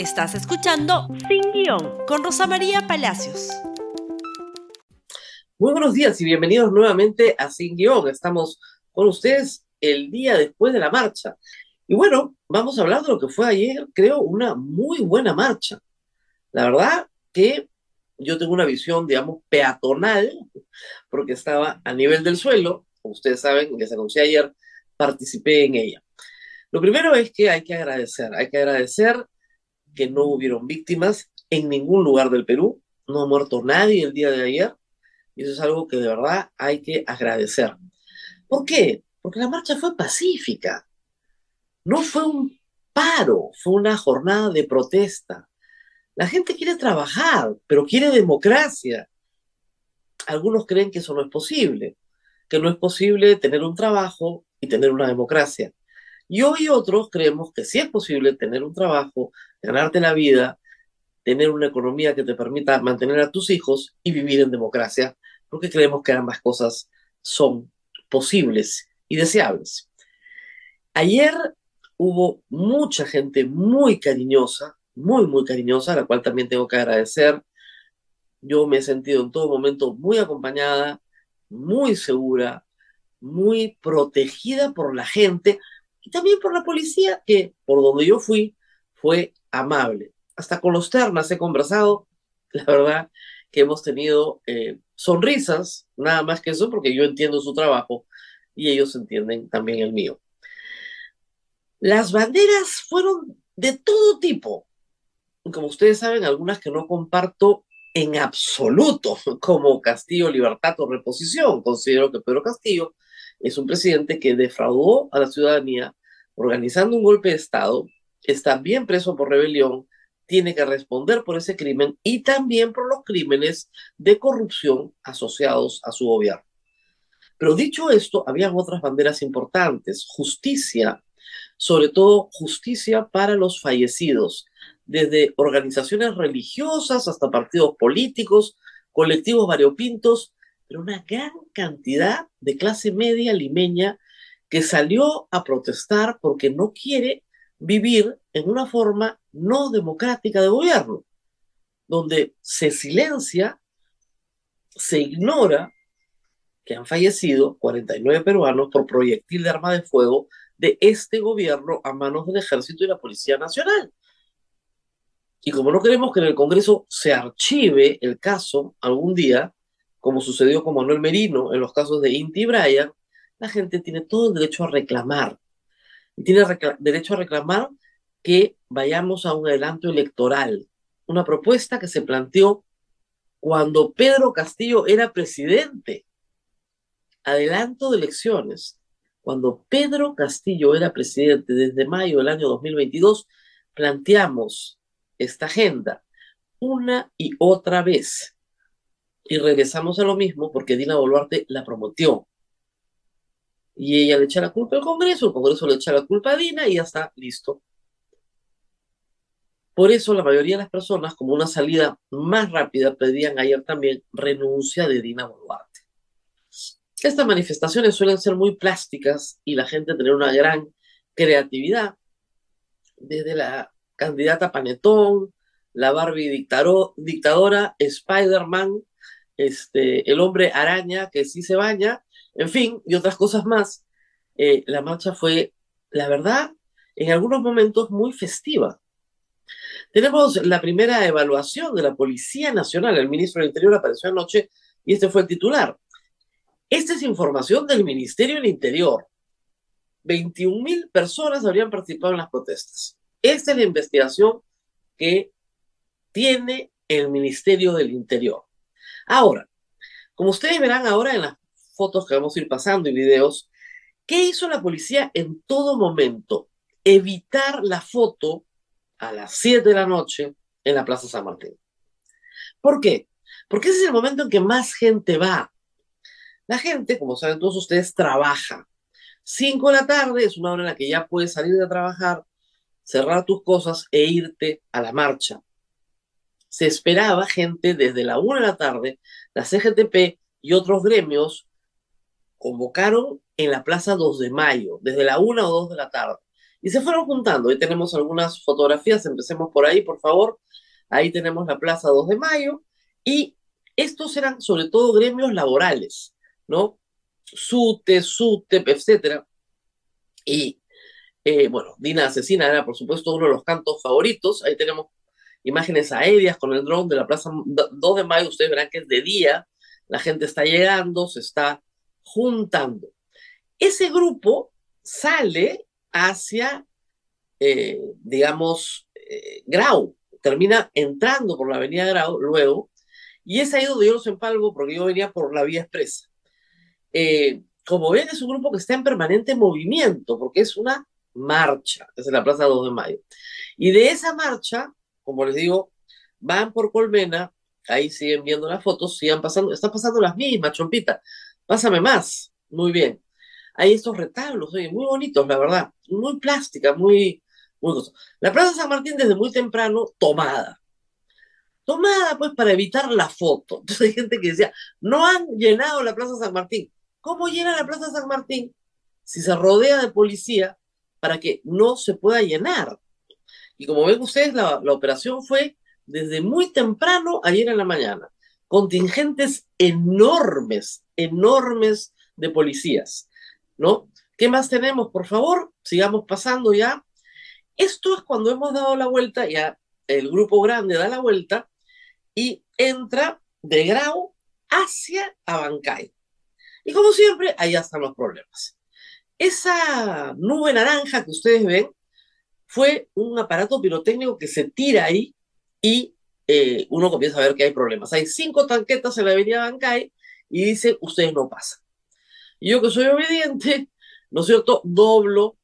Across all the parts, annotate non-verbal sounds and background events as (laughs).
Estás escuchando Sin Guión con Rosa María Palacios. Muy buenos días y bienvenidos nuevamente a Sin Guión. Estamos con ustedes el día después de la marcha. Y bueno, vamos a hablar de lo que fue ayer, creo, una muy buena marcha. La verdad que yo tengo una visión, digamos, peatonal, porque estaba a nivel del suelo. Como ustedes saben, les anuncié ayer, participé en ella. Lo primero es que hay que agradecer, hay que agradecer que no hubieron víctimas en ningún lugar del Perú, no ha muerto nadie el día de ayer, y eso es algo que de verdad hay que agradecer. ¿Por qué? Porque la marcha fue pacífica, no fue un paro, fue una jornada de protesta. La gente quiere trabajar, pero quiere democracia. Algunos creen que eso no es posible, que no es posible tener un trabajo y tener una democracia. Y hoy otros creemos que sí es posible tener un trabajo, ganarte la vida, tener una economía que te permita mantener a tus hijos y vivir en democracia, porque creemos que ambas cosas son posibles y deseables. Ayer hubo mucha gente muy cariñosa, muy, muy cariñosa, a la cual también tengo que agradecer. Yo me he sentido en todo momento muy acompañada, muy segura, muy protegida por la gente y también por la policía, que por donde yo fui fue amable. Hasta con los ternas he conversado, (laughs) la verdad que hemos tenido eh, sonrisas, nada más que eso, porque yo entiendo su trabajo y ellos entienden también el mío. Las banderas fueron de todo tipo. Como ustedes saben, algunas que no comparto en absoluto, (laughs) como Castillo, Libertad o Reposición. Considero que Pedro Castillo es un presidente que defraudó a la ciudadanía organizando un golpe de Estado, está bien preso por rebelión, tiene que responder por ese crimen y también por los crímenes de corrupción asociados a su gobierno. Pero dicho esto, habían otras banderas importantes, justicia, sobre todo justicia para los fallecidos, desde organizaciones religiosas hasta partidos políticos, colectivos variopintos, pero una gran cantidad de clase media limeña que salió a protestar porque no quiere vivir en una forma no democrática de gobierno, donde se silencia, se ignora que han fallecido 49 peruanos por proyectil de arma de fuego de este gobierno a manos del ejército y la Policía Nacional. Y como no queremos que en el Congreso se archive el caso algún día, como sucedió con Manuel Merino en los casos de Inti Bryan, la gente tiene todo el derecho a reclamar. Y tiene derecho a reclamar que vayamos a un adelanto electoral. Una propuesta que se planteó cuando Pedro Castillo era presidente. Adelanto de elecciones. Cuando Pedro Castillo era presidente desde mayo del año 2022, planteamos esta agenda una y otra vez. Y regresamos a lo mismo porque Dina Boluarte la prometió y ella le echa la culpa al Congreso, el Congreso le echa la culpa a Dina y ya está, listo. Por eso la mayoría de las personas, como una salida más rápida, pedían ayer también renuncia de Dina Boluarte. Estas manifestaciones suelen ser muy plásticas y la gente tener una gran creatividad, desde la candidata Panetón, la Barbie dictadora, Spider-Man, este, el hombre araña que sí se baña, en fin, y otras cosas más, eh, la marcha fue, la verdad, en algunos momentos muy festiva. Tenemos la primera evaluación de la Policía Nacional. El ministro del Interior apareció anoche y este fue el titular. Esta es información del Ministerio del Interior. 21 mil personas habrían participado en las protestas. Esta es la investigación que tiene el Ministerio del Interior. Ahora, como ustedes verán ahora en las fotos que vamos a ir pasando y videos, ¿qué hizo la policía en todo momento? Evitar la foto a las 7 de la noche en la Plaza San Martín. ¿Por qué? Porque ese es el momento en que más gente va. La gente, como saben todos ustedes, trabaja. 5 de la tarde es una hora en la que ya puedes salir de trabajar, cerrar tus cosas e irte a la marcha. Se esperaba gente desde la 1 de la tarde, la CGTP y otros gremios convocaron en la Plaza 2 de Mayo, desde la 1 o 2 de la tarde. Y se fueron juntando. Ahí tenemos algunas fotografías, empecemos por ahí, por favor. Ahí tenemos la Plaza 2 de Mayo. Y estos eran sobre todo gremios laborales, ¿no? SUTE, SUTEP, etcétera. Y eh, bueno, Dina Asesina era por supuesto uno de los cantos favoritos. Ahí tenemos imágenes aéreas con el dron de la Plaza 2 de Mayo. Ustedes verán que es de día, la gente está llegando, se está juntando. Ese grupo sale hacia, eh, digamos, eh, Grau, termina entrando por la avenida Grau luego, y es ahí donde yo los empalgo porque yo venía por la vía expresa. Eh, como ven, es un grupo que está en permanente movimiento, porque es una marcha, es en la Plaza 2 de Mayo. Y de esa marcha, como les digo, van por Colmena, ahí siguen viendo las fotos, sigan pasando, están pasando las mismas, chompita, pásame más, muy bien. Hay estos retablos, oye, muy bonitos, la verdad, muy plástica, muy, muy La Plaza San Martín desde muy temprano tomada. Tomada pues para evitar la foto. (laughs) Entonces hay gente que decía, no han llenado la Plaza San Martín. ¿Cómo llena la Plaza San Martín si se rodea de policía para que no se pueda llenar? Y como ven ustedes, la, la operación fue desde muy temprano ayer en la mañana. Contingentes enormes, enormes de policías, ¿no? ¿Qué más tenemos, por favor? Sigamos pasando ya. Esto es cuando hemos dado la vuelta, ya el grupo grande da la vuelta y entra de Grau hacia Abancay. Y como siempre, ahí están los problemas. Esa nube naranja que ustedes ven fue un aparato pirotécnico que se tira ahí y eh, uno comienza a ver que hay problemas. Hay cinco tanquetas en la avenida Bancay y dice, ustedes no pasan. Yo que soy obediente, ¿no es cierto?, doblo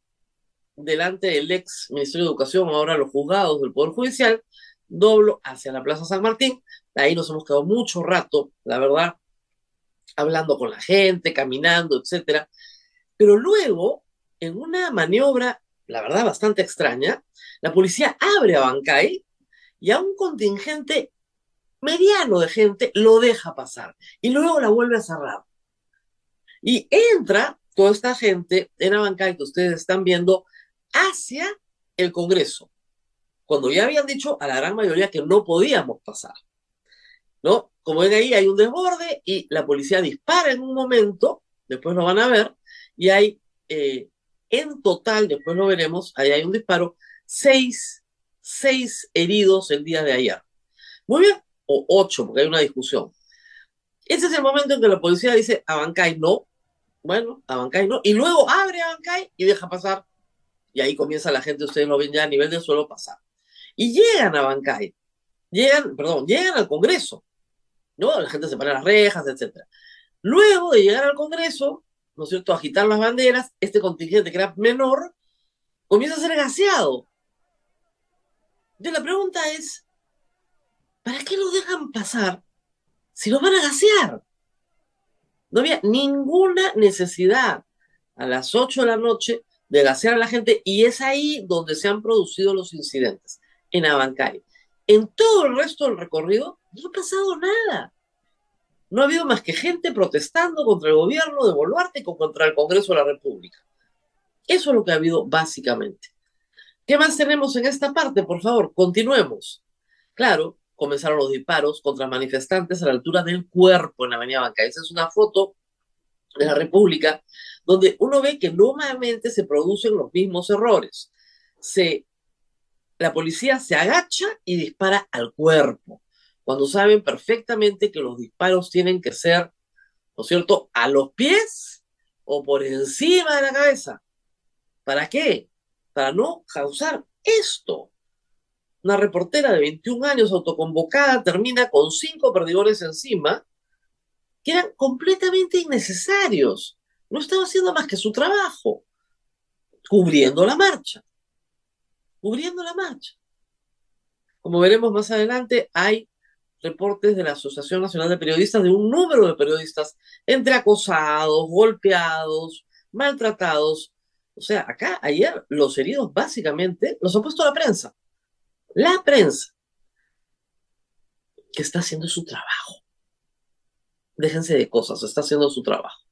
delante del ex Ministerio de Educación, ahora los juzgados del Poder Judicial, doblo hacia la Plaza San Martín. Ahí nos hemos quedado mucho rato, la verdad, hablando con la gente, caminando, etcétera. Pero luego, en una maniobra, la verdad, bastante extraña, la policía abre a Bancay y a un contingente mediano de gente lo deja pasar y luego la vuelve a cerrar. Y entra toda esta gente en la que ustedes están viendo hacia el Congreso, cuando ya habían dicho a la gran mayoría que no podíamos pasar. ¿No? Como ven ahí, hay un desborde y la policía dispara en un momento, después lo van a ver, y hay eh, en total, después lo veremos, ahí hay un disparo, seis, seis heridos el día de ayer. Muy bien, o ocho, porque hay una discusión. Ese es el momento en que la policía dice a Bancay no, bueno, a Bancay no, y luego abre a Bancay y deja pasar. Y ahí comienza la gente, ustedes lo ven ya a nivel del suelo pasar. Y llegan a Bancay, llegan, perdón, llegan al Congreso. ¿no? La gente se pone las rejas, etc. Luego de llegar al Congreso, ¿no es cierto?, agitar las banderas, este contingente que era menor, comienza a ser gaseado. Entonces la pregunta es, ¿para qué lo dejan pasar si lo van a gasear? No había ninguna necesidad a las 8 de la noche de gasear a la gente y es ahí donde se han producido los incidentes, en Abancay. En todo el resto del recorrido no ha pasado nada. No ha habido más que gente protestando contra el gobierno de Boluarte y contra el Congreso de la República. Eso es lo que ha habido básicamente. ¿Qué más tenemos en esta parte? Por favor, continuemos. Claro, comenzaron los disparos contra manifestantes a la altura del cuerpo en la Avenida Banca. Esa es una foto de la República donde uno ve que nuevamente se producen los mismos errores. Se la policía se agacha y dispara al cuerpo, cuando saben perfectamente que los disparos tienen que ser, ¿no es cierto?, a los pies o por encima de la cabeza. ¿Para qué? Para no causar esto. Una reportera de 21 años autoconvocada termina con cinco perdidores encima que eran completamente innecesarios. No estaba haciendo más que su trabajo, cubriendo la marcha cubriendo la marcha. Como veremos más adelante, hay reportes de la Asociación Nacional de Periodistas de un número de periodistas entre acosados, golpeados, maltratados. O sea, acá ayer los heridos básicamente los ha puesto la prensa. La prensa que está haciendo su trabajo. Déjense de cosas, está haciendo su trabajo.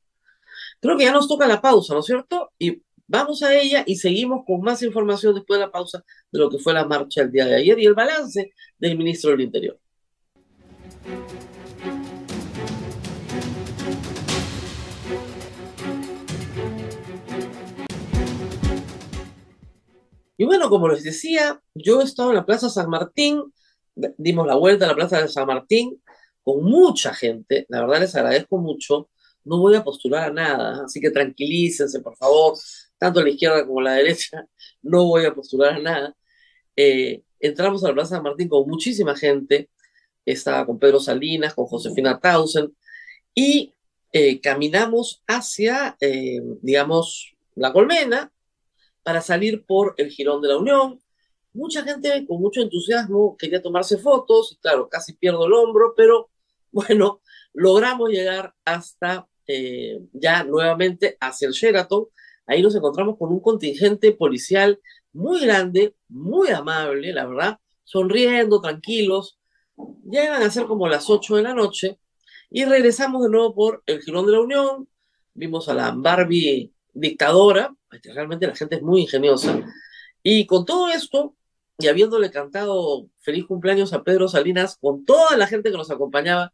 Creo que ya nos toca la pausa, ¿no es cierto? Y Vamos a ella y seguimos con más información después de la pausa de lo que fue la marcha el día de ayer y el balance del ministro del Interior. Y bueno, como les decía, yo he estado en la Plaza San Martín, dimos la vuelta a la Plaza de San Martín con mucha gente, la verdad les agradezco mucho, no voy a postular a nada, así que tranquilícense, por favor, tanto la izquierda como la derecha, (laughs) no voy a postular a nada. Eh, entramos a la Plaza San Martín con muchísima gente, estaba con Pedro Salinas, con Josefina Tausen, y eh, caminamos hacia, eh, digamos, la colmena, para salir por el Girón de la Unión. Mucha gente con mucho entusiasmo quería tomarse fotos y claro, casi pierdo el hombro, pero (laughs) bueno, logramos llegar hasta eh, ya nuevamente hacia el Sheraton. Ahí nos encontramos con un contingente policial muy grande, muy amable, la verdad, sonriendo, tranquilos. Llegan a ser como las 8 de la noche y regresamos de nuevo por el Girón de la Unión. Vimos a la Barbie dictadora, realmente la gente es muy ingeniosa, y con todo esto, y habiéndole cantado feliz cumpleaños a Pedro Salinas, con toda la gente que nos acompañaba,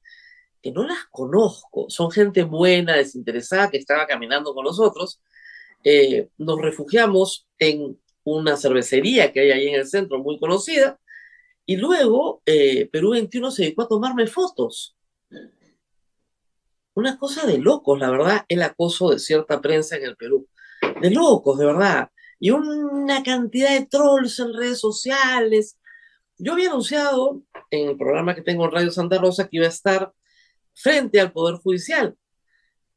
que no las conozco, son gente buena, desinteresada, que estaba caminando con nosotros, eh, nos refugiamos en una cervecería que hay ahí en el centro, muy conocida, y luego eh, Perú 21 se dedicó a tomarme fotos. Una cosa de locos, la verdad, el acoso de cierta prensa en el Perú. De locos, de verdad. Y una cantidad de trolls en redes sociales. Yo había anunciado en el programa que tengo en Radio Santa Rosa que iba a estar frente al Poder Judicial.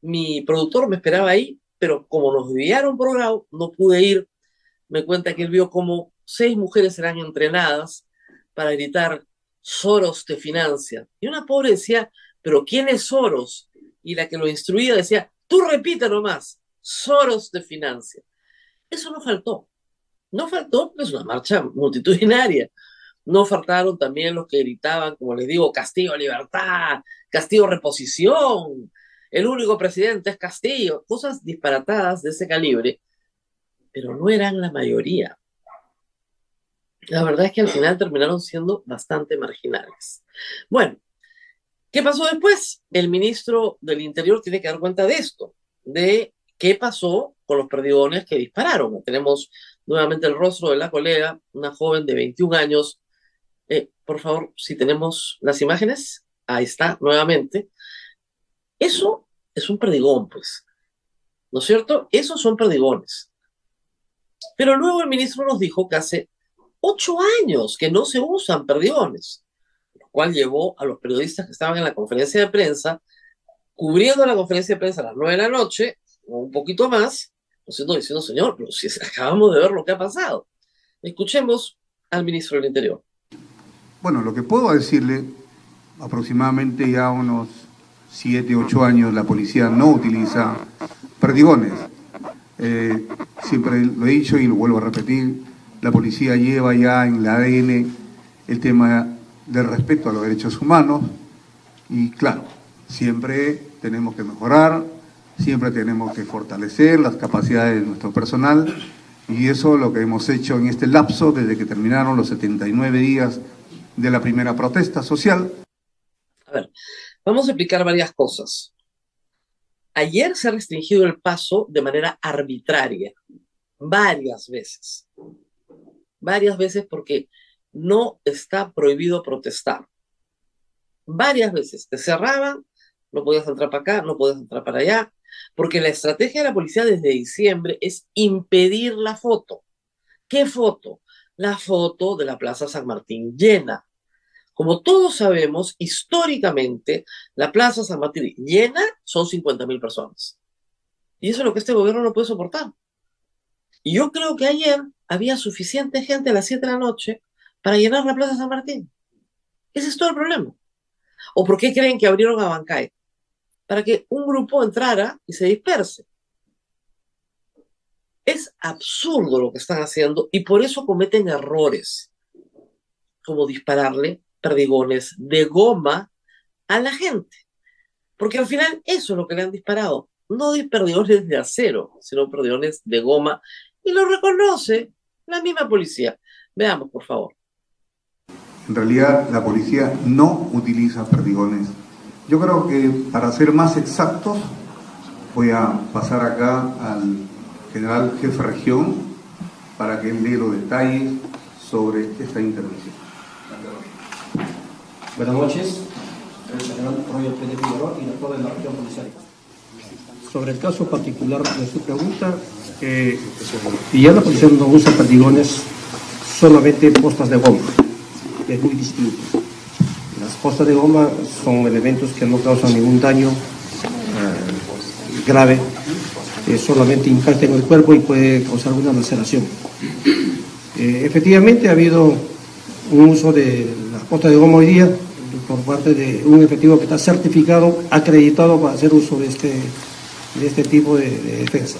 Mi productor me esperaba ahí, pero como nos enviaron por grado, no pude ir. Me cuenta que él vio como seis mujeres eran entrenadas para gritar, Soros te financia. Y una pobre decía, pero ¿quién es Soros? y la que lo instruía decía, tú repite nomás, Soros de financia. Eso no faltó. No faltó, es una marcha multitudinaria. No faltaron también los que gritaban, como les digo, Castillo libertad, Castillo reposición, el único presidente es Castillo, cosas disparatadas de ese calibre, pero no eran la mayoría. La verdad es que al final terminaron siendo bastante marginales. Bueno, ¿Qué pasó después? El ministro del Interior tiene que dar cuenta de esto, de qué pasó con los perdigones que dispararon. Tenemos nuevamente el rostro de la colega, una joven de 21 años. Eh, por favor, si tenemos las imágenes, ahí está nuevamente. Eso es un perdigón, pues. ¿No es cierto? Esos son perdigones. Pero luego el ministro nos dijo que hace ocho años que no se usan perdigones cual llevó a los periodistas que estaban en la conferencia de prensa, cubriendo la conferencia de prensa a las nueve de la noche, un poquito más, diciendo, diciendo, señor, pero si acabamos de ver lo que ha pasado. Escuchemos al ministro del Interior. Bueno, lo que puedo decirle, aproximadamente ya unos siete, ocho años la policía no utiliza perdigones. Eh, siempre lo he dicho y lo vuelvo a repetir, la policía lleva ya en la ADN el tema de respeto a los derechos humanos y claro, siempre tenemos que mejorar, siempre tenemos que fortalecer las capacidades de nuestro personal y eso es lo que hemos hecho en este lapso desde que terminaron los 79 días de la primera protesta social. A ver, vamos a explicar varias cosas. Ayer se ha restringido el paso de manera arbitraria, varias veces. Varias veces porque no está prohibido protestar. Varias veces te cerraban, no podías entrar para acá, no podías entrar para allá, porque la estrategia de la policía desde diciembre es impedir la foto. ¿Qué foto? La foto de la Plaza San Martín llena. Como todos sabemos, históricamente, la Plaza San Martín llena son 50 mil personas. Y eso es lo que este gobierno no puede soportar. Y yo creo que ayer había suficiente gente a las 7 de la noche para llenar la Plaza San Martín. Ese es todo el problema. ¿O por qué creen que abrieron a Bancay? Para que un grupo entrara y se disperse. Es absurdo lo que están haciendo y por eso cometen errores, como dispararle perdigones de goma a la gente. Porque al final eso es lo que le han disparado, no de perdigones de acero, sino perdigones de goma, y lo reconoce la misma policía. Veamos, por favor. En realidad, la policía no utiliza perdigones. Yo creo que, para ser más exactos, voy a pasar acá al general jefe región para que él dé los detalles sobre esta intervención. Buenas noches, el general Roger Pérez Figueroa, director de la región policial. Sobre el caso particular de su pregunta, eh, y ya la policía no usa perdigones, solamente postas de goma, es muy distinto. Las postas de goma son elementos que no causan ningún daño eh, grave, eh, solamente impactan el cuerpo y puede causar una laceración. Eh, efectivamente ha habido un uso de las postas de goma hoy día por parte de un efectivo que está certificado, acreditado para hacer uso de este, de este tipo de, de defensa.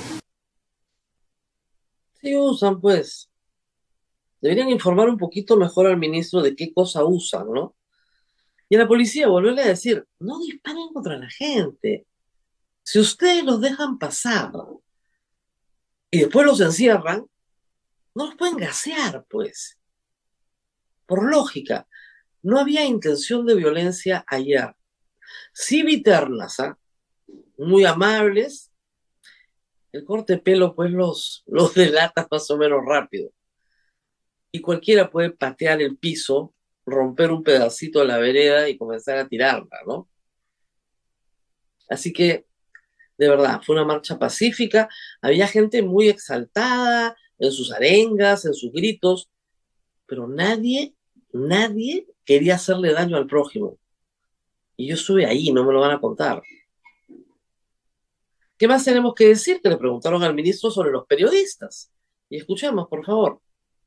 Sí usan, pues. Deberían informar un poquito mejor al ministro de qué cosa usan, ¿no? Y la policía volverle a decir, no disparen contra la gente. Si ustedes los dejan pasar y después los encierran, no los pueden gasear, pues. Por lógica, no había intención de violencia ayer. Sí vi ternas, ¿ah? muy amables. El corte de pelo, pues, los, los (laughs) delata más o menos rápido. Y cualquiera puede patear el piso, romper un pedacito de la vereda y comenzar a tirarla, ¿no? Así que, de verdad, fue una marcha pacífica. Había gente muy exaltada en sus arengas, en sus gritos, pero nadie, nadie quería hacerle daño al prójimo. Y yo estuve ahí, no me lo van a contar. ¿Qué más tenemos que decir? Que le preguntaron al ministro sobre los periodistas. Y escuchemos, por favor.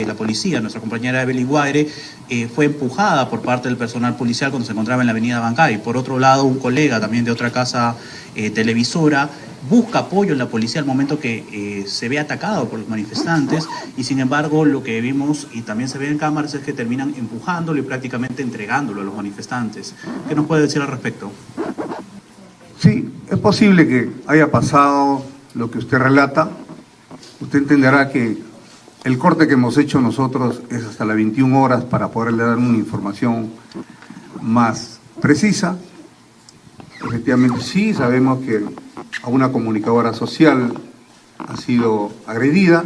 La policía, nuestra compañera Evelyn Guaire, eh, fue empujada por parte del personal policial cuando se encontraba en la avenida Bancay. Por otro lado, un colega también de otra casa eh, televisora busca apoyo en la policía al momento que eh, se ve atacado por los manifestantes y sin embargo lo que vimos y también se ve en cámaras es que terminan empujándolo y prácticamente entregándolo a los manifestantes. ¿Qué nos puede decir al respecto? Sí, es posible que haya pasado lo que usted relata. Usted entenderá que el corte que hemos hecho nosotros es hasta las 21 horas para poderle dar una información más precisa. Efectivamente, sí, sabemos que a una comunicadora social ha sido agredida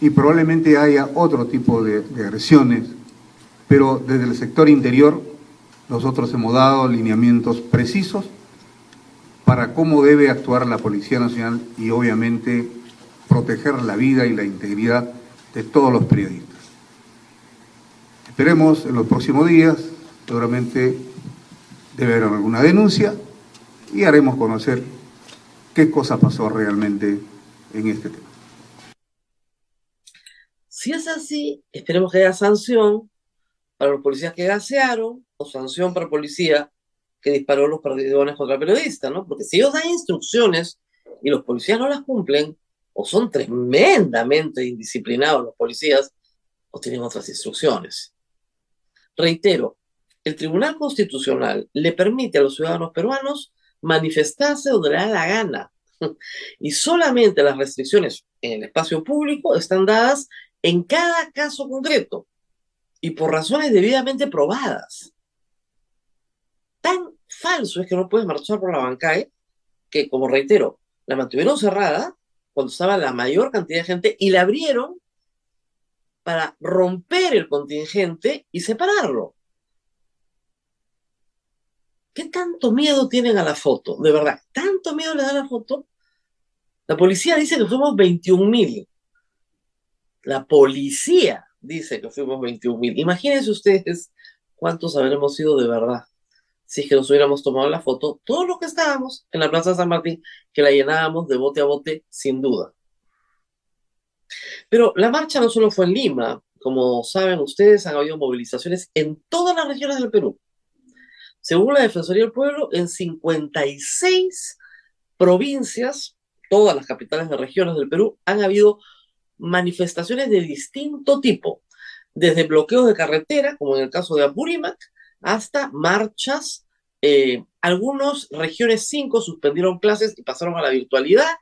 y probablemente haya otro tipo de, agresiones, pero desde el sector interior nosotros hemos dado lineamientos precisos para cómo debe actuar la Policía Nacional y obviamente proteger la vida y la integridad de todos los periodistas. Esperemos en los próximos días, seguramente debe haber alguna denuncia y haremos conocer qué cosa pasó realmente en este tema. Si es así, esperemos que haya sanción para los policías que gasearon o sanción para policía que disparó los perdidones contra el periodista, ¿no? Porque si ellos dan instrucciones y los policías no las cumplen, o son tremendamente indisciplinados los policías, o tienen otras instrucciones. Reitero, el Tribunal Constitucional le permite a los ciudadanos peruanos manifestarse donde le da la gana. (laughs) Y solamente las restricciones en el espacio público están dadas en cada caso concreto y por razones debidamente probadas. Tan falso es que no puedes marchar por la bancae que, como reitero, la mantuvieron cerrada cuando estaba la mayor cantidad de gente y la abrieron para romper el contingente y separarlo. ¿Qué tanto miedo tienen a la foto? De verdad, ¿tanto miedo le da la foto? La policía dice que fuimos 21 mil. La policía dice que fuimos 21 mil. Imagínense ustedes cuántos habremos sido de verdad si es que nos hubiéramos tomado la foto, todos los que estábamos en la Plaza San Martín, que la llenábamos de bote a bote, sin duda. Pero la marcha no solo fue en Lima, como saben ustedes, han habido movilizaciones en todas las regiones del Perú. Según la Defensoría del Pueblo, en 56 provincias, todas las capitales de regiones del Perú, han habido manifestaciones de distinto tipo, desde bloqueos de carretera, como en el caso de Apurímac, hasta marchas Eh, algunas regiones 5 suspendieron clases y pasaron a la virtualidad,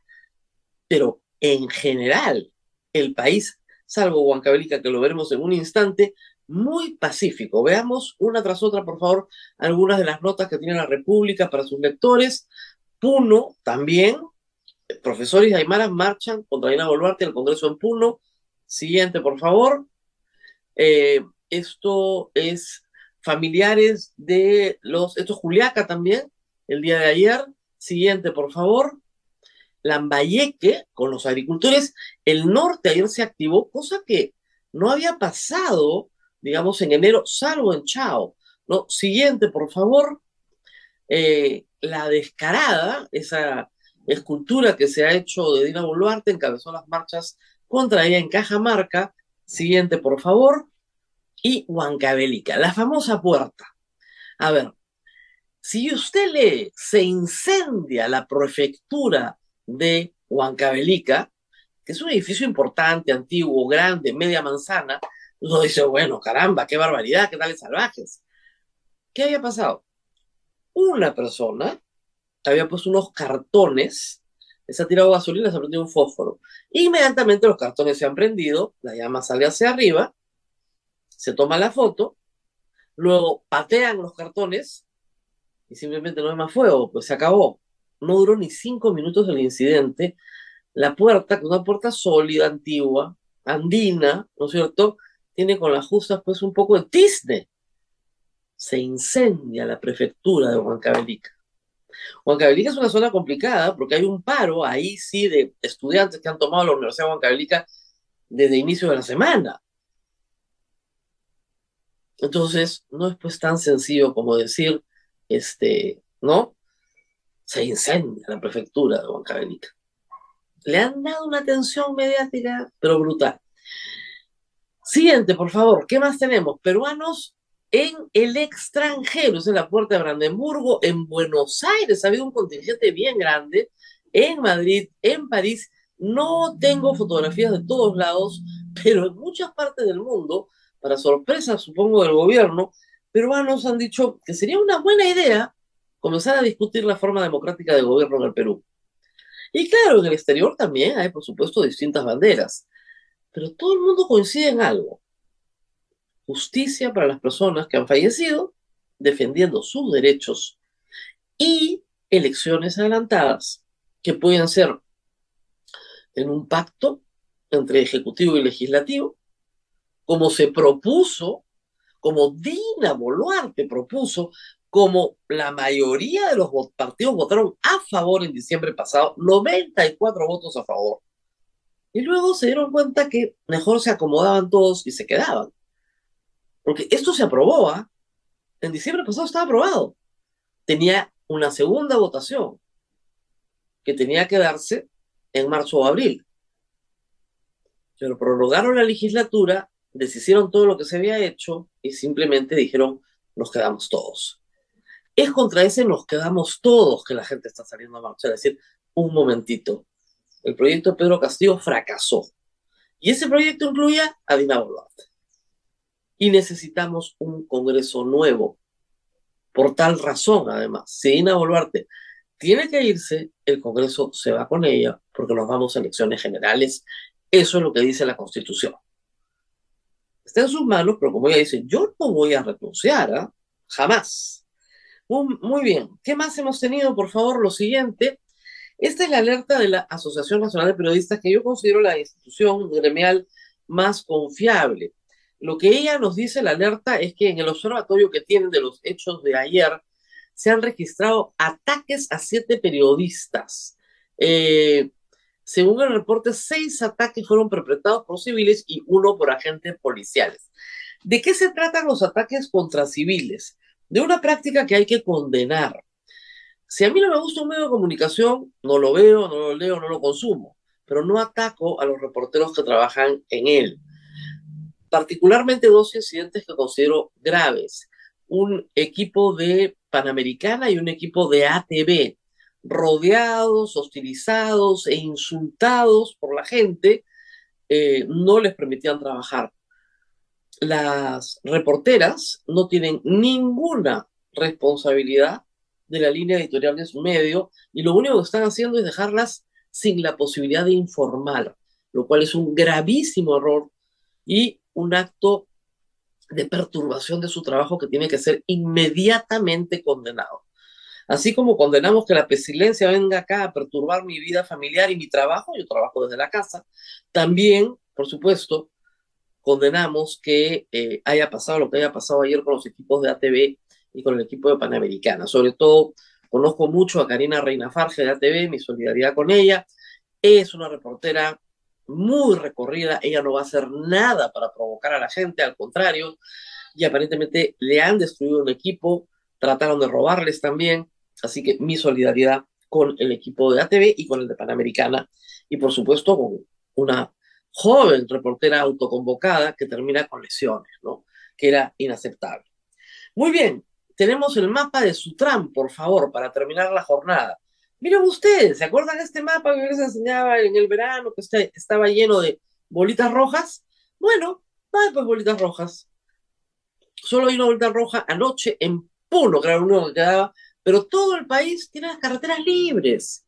pero en general el país, salvo Huancavelica, que lo veremos en un instante, muy pacífico. Veamos una tras otra, por favor, algunas de las notas que tiene la República para sus lectores. Puno también, profesores de Aymara marchan contra Dina Boluarte en el Congreso en Puno. Siguiente, por favor. Eh, esto es familiares de los, esto es Juliaca también, el día de ayer. Siguiente, por favor. Lambayeque, con los agricultores, el norte ayer se activó, cosa que no había pasado, digamos, en enero, salvo en Chao. ¿no? Siguiente, por favor. Eh, la descarada, esa escultura que se ha hecho de Dina Boluarte, encabezó las marchas contra ella en Cajamarca. Siguiente, por favor. Y Huancavelica, la famosa puerta. A ver, si usted lee, se incendia la prefectura de Huancavelica, que es un edificio importante, antiguo, grande, media manzana, uno dice, bueno, caramba, qué barbaridad, qué tales salvajes. ¿Qué había pasado? Una persona había puesto unos cartones, se ha tirado gasolina, se ha prendido un fósforo. Inmediatamente los cartones se han prendido, la llama sale hacia arriba, se toma la foto, luego patean los cartones y simplemente no hay más fuego, pues se acabó. No duró ni cinco minutos el incidente. La puerta, que es una puerta sólida, antigua, andina, ¿no es cierto? Tiene con las justas pues un poco de tizne. Se incendia la prefectura de Huancavelica. Huancavelica es una zona complicada porque hay un paro ahí sí de estudiantes que han tomado la Universidad de Huancavelica desde inicio de la semana. Entonces, no es pues tan sencillo como decir, este, ¿no? Se incendia la prefectura de Huancavelica. Le han dado una atención mediática, pero brutal. Siguiente, por favor, ¿qué más tenemos? Peruanos en el extranjero, es en la puerta de Brandenburgo, en Buenos Aires, ha habido un contingente bien grande, en Madrid, en París, no tengo fotografías de todos lados, pero en muchas partes del mundo, para sorpresa supongo del gobierno, peruanos han dicho que sería una buena idea comenzar a discutir la forma democrática de gobierno en el Perú. Y claro, en el exterior también hay, por supuesto, distintas banderas, pero todo el mundo coincide en algo justicia para las personas que han fallecido, defendiendo sus derechos y elecciones adelantadas que pueden ser en un pacto entre ejecutivo y legislativo, como se propuso, como Dina Boluarte propuso, como la mayoría de los partidos votaron a favor en diciembre pasado, 94 votos a favor. Y luego se dieron cuenta que mejor se acomodaban todos y se quedaban. Porque esto se aprobó, ¿ah? En diciembre pasado estaba aprobado. Tenía una segunda votación que tenía que darse en marzo o abril. Pero prorrogaron la legislatura, deshicieron todo lo que se había hecho y simplemente dijeron, nos quedamos todos. Es contra ese nos quedamos todos que la gente está saliendo a marchar. Es decir, un momentito. El proyecto Pedro Castillo fracasó. Y ese proyecto incluía a Dina Boluarte y necesitamos un Congreso nuevo. Por tal razón, además, si Dina Boluarte tiene que irse, el Congreso se va con ella porque nos vamos a elecciones generales. Eso es lo que dice la Constitución. Está en sus manos, pero como ella dice, yo no voy a renunciar, ¿ah? jamás. Muy, bien. ¿Qué más hemos tenido? Por favor, lo siguiente. Esta es la alerta de la Asociación Nacional de Periodistas, que yo considero la institución gremial más confiable. Lo que ella nos dice, la alerta, es que en el observatorio que tienen de los hechos de ayer se han registrado ataques a siete periodistas. Eh, según el reporte, seis ataques fueron perpetrados por civiles y uno por agentes policiales. ¿De qué se tratan los ataques contra civiles? De una práctica que hay que condenar. Si a mí no me gusta un medio de comunicación, no lo veo, no lo leo, no lo consumo, pero no ataco a los reporteros que trabajan en él particularmente dos incidentes que considero graves. Un equipo de Panamericana y un equipo de ATV, rodeados, hostilizados e insultados por la gente, eh, no les permitían trabajar. Las reporteras no tienen ninguna responsabilidad de la línea editorial de su medio y lo único que están haciendo es dejarlas sin la posibilidad de informar, lo cual es un gravísimo error y un acto de perturbación de su trabajo que tiene que ser inmediatamente condenado. Así como condenamos que la pestilencia venga acá a perturbar mi vida familiar y mi trabajo, yo trabajo desde la casa, también, por supuesto, condenamos que eh, haya pasado lo que haya pasado ayer con los equipos de ATV y con el equipo de Panamericana. Sobre todo, conozco mucho a Karina Reina Farge de ATV, mi solidaridad con ella. Es una reportera muy recorrida, ella no va a hacer nada para provocar a la gente, al contrario, y aparentemente le han destruido un equipo, trataron de robarles también, así que mi solidaridad con el equipo de ATV y con el de Panamericana, y por supuesto con una joven reportera autoconvocada que termina con lesiones, ¿no? Que era inaceptable. Muy bien, tenemos el mapa de Sutram, por favor, para terminar la jornada. Miren ustedes, ¿se acuerdan de este mapa que les enseñaba en el verano, que este, estaba lleno de bolitas rojas? Bueno, hay pues bolitas rojas. Solo hay una bolita roja anoche en Puno, que era lo que quedaba, pero todo el país tiene las carreteras libres.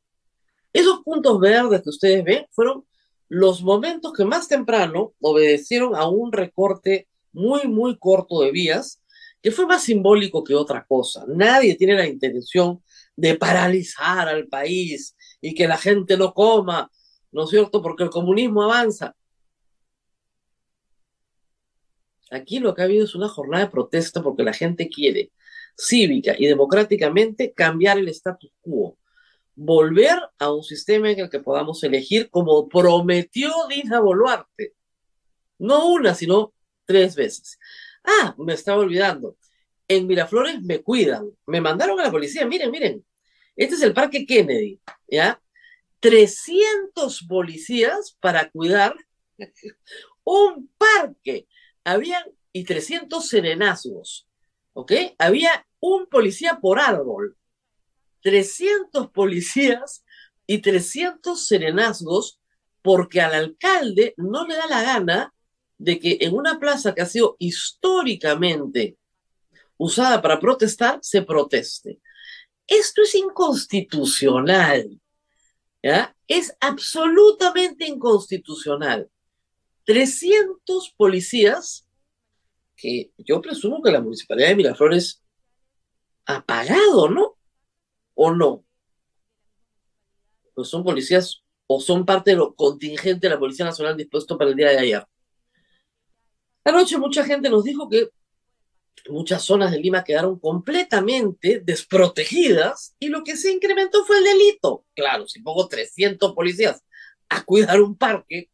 Esos puntos verdes que ustedes ven fueron los momentos que más temprano obedecieron a un recorte muy, muy corto de vías, que fue más simbólico que otra cosa. Nadie tiene la intención de paralizar al país y que la gente no coma, ¿no es cierto? Porque el comunismo avanza. Aquí lo que ha habido es una jornada de protesta porque la gente quiere cívica y democráticamente cambiar el status quo, volver a un sistema en el que podamos elegir como prometió Dina Boluarte. No una, sino tres veces. Ah, me estaba olvidando. En Miraflores me cuidan. Me mandaron a la policía. Miren, miren. Este es el Parque Kennedy, ¿ya? 300 policías para cuidar un parque. Habían, y 300 serenazgos, ¿ok? Había un policía por árbol. 300 policías y 300 serenazgos porque al alcalde no le da la gana de que en una plaza que ha sido históricamente usada para protestar, se proteste. Esto es inconstitucional. Es absolutamente inconstitucional. 300 policías, que yo presumo que la municipalidad de Miraflores ha pagado, ¿no? ¿O no? Pues son policías o son parte de lo contingente de la Policía Nacional dispuesto para el día de ayer. Anoche mucha gente nos dijo que muchas zonas de Lima quedaron completamente desprotegidas y lo que se incrementó fue el delito. Claro, si pongo 300 policías a cuidar un parque,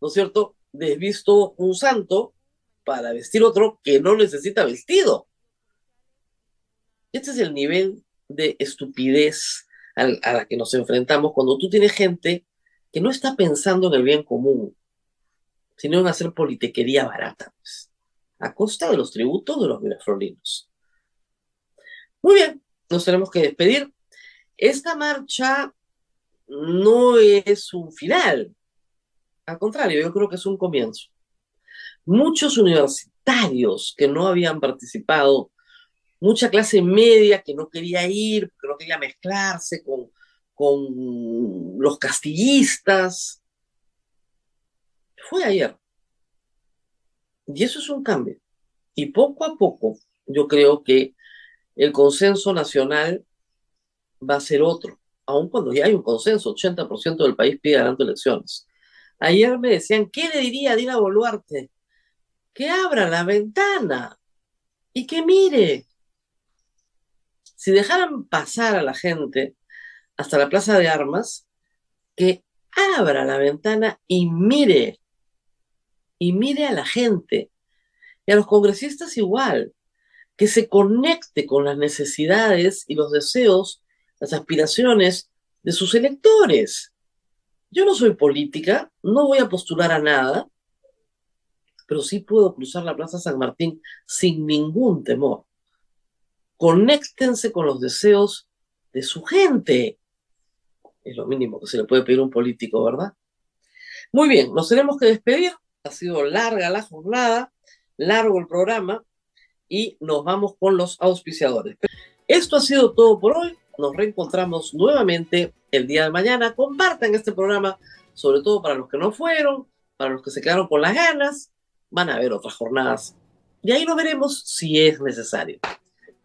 ¿no es cierto? Desvisto un santo para vestir otro que no necesita vestido. Este es el nivel de estupidez a la que nos enfrentamos cuando tú tienes gente que no está pensando en el bien común, sino en hacer politiquería barata. Pues a costa de los tributos de los miraflorinos. Muy bien, nos tenemos que despedir. Esta marcha no es un final, al contrario, yo creo que es un comienzo. Muchos universitarios que no habían participado, mucha clase media que no quería ir, que no quería mezclarse con, con los castillistas, fue ayer. Y eso es un cambio. Y poco a poco, yo creo que el consenso nacional va a ser otro, aun cuando ya hay un consenso, 80% del país pide ganando elecciones. Ayer me decían, ¿qué le diría a Dina Boluarte? Que abra la ventana y que mire. Si dejaran pasar a la gente hasta la plaza de armas, que abra la ventana y mire y mire a la gente y a los congresistas igual, que se conecte con las necesidades y los deseos, las aspiraciones de sus electores. Yo no soy política, no voy a postular a nada, pero sí puedo cruzar la Plaza San Martín sin ningún temor conéctense con los deseos de su gente. Es lo mínimo que se le puede pedir a un político, ¿verdad? Muy bien, nos tenemos que despedir. Ha sido larga la jornada, largo el programa y nos vamos con los auspiciadores. Esto ha sido todo por hoy. Nos reencontramos nuevamente el día de mañana. Compartan este programa, sobre todo para los que no fueron, para los que se quedaron con las ganas. Van a haber otras jornadas y ahí lo veremos si es necesario.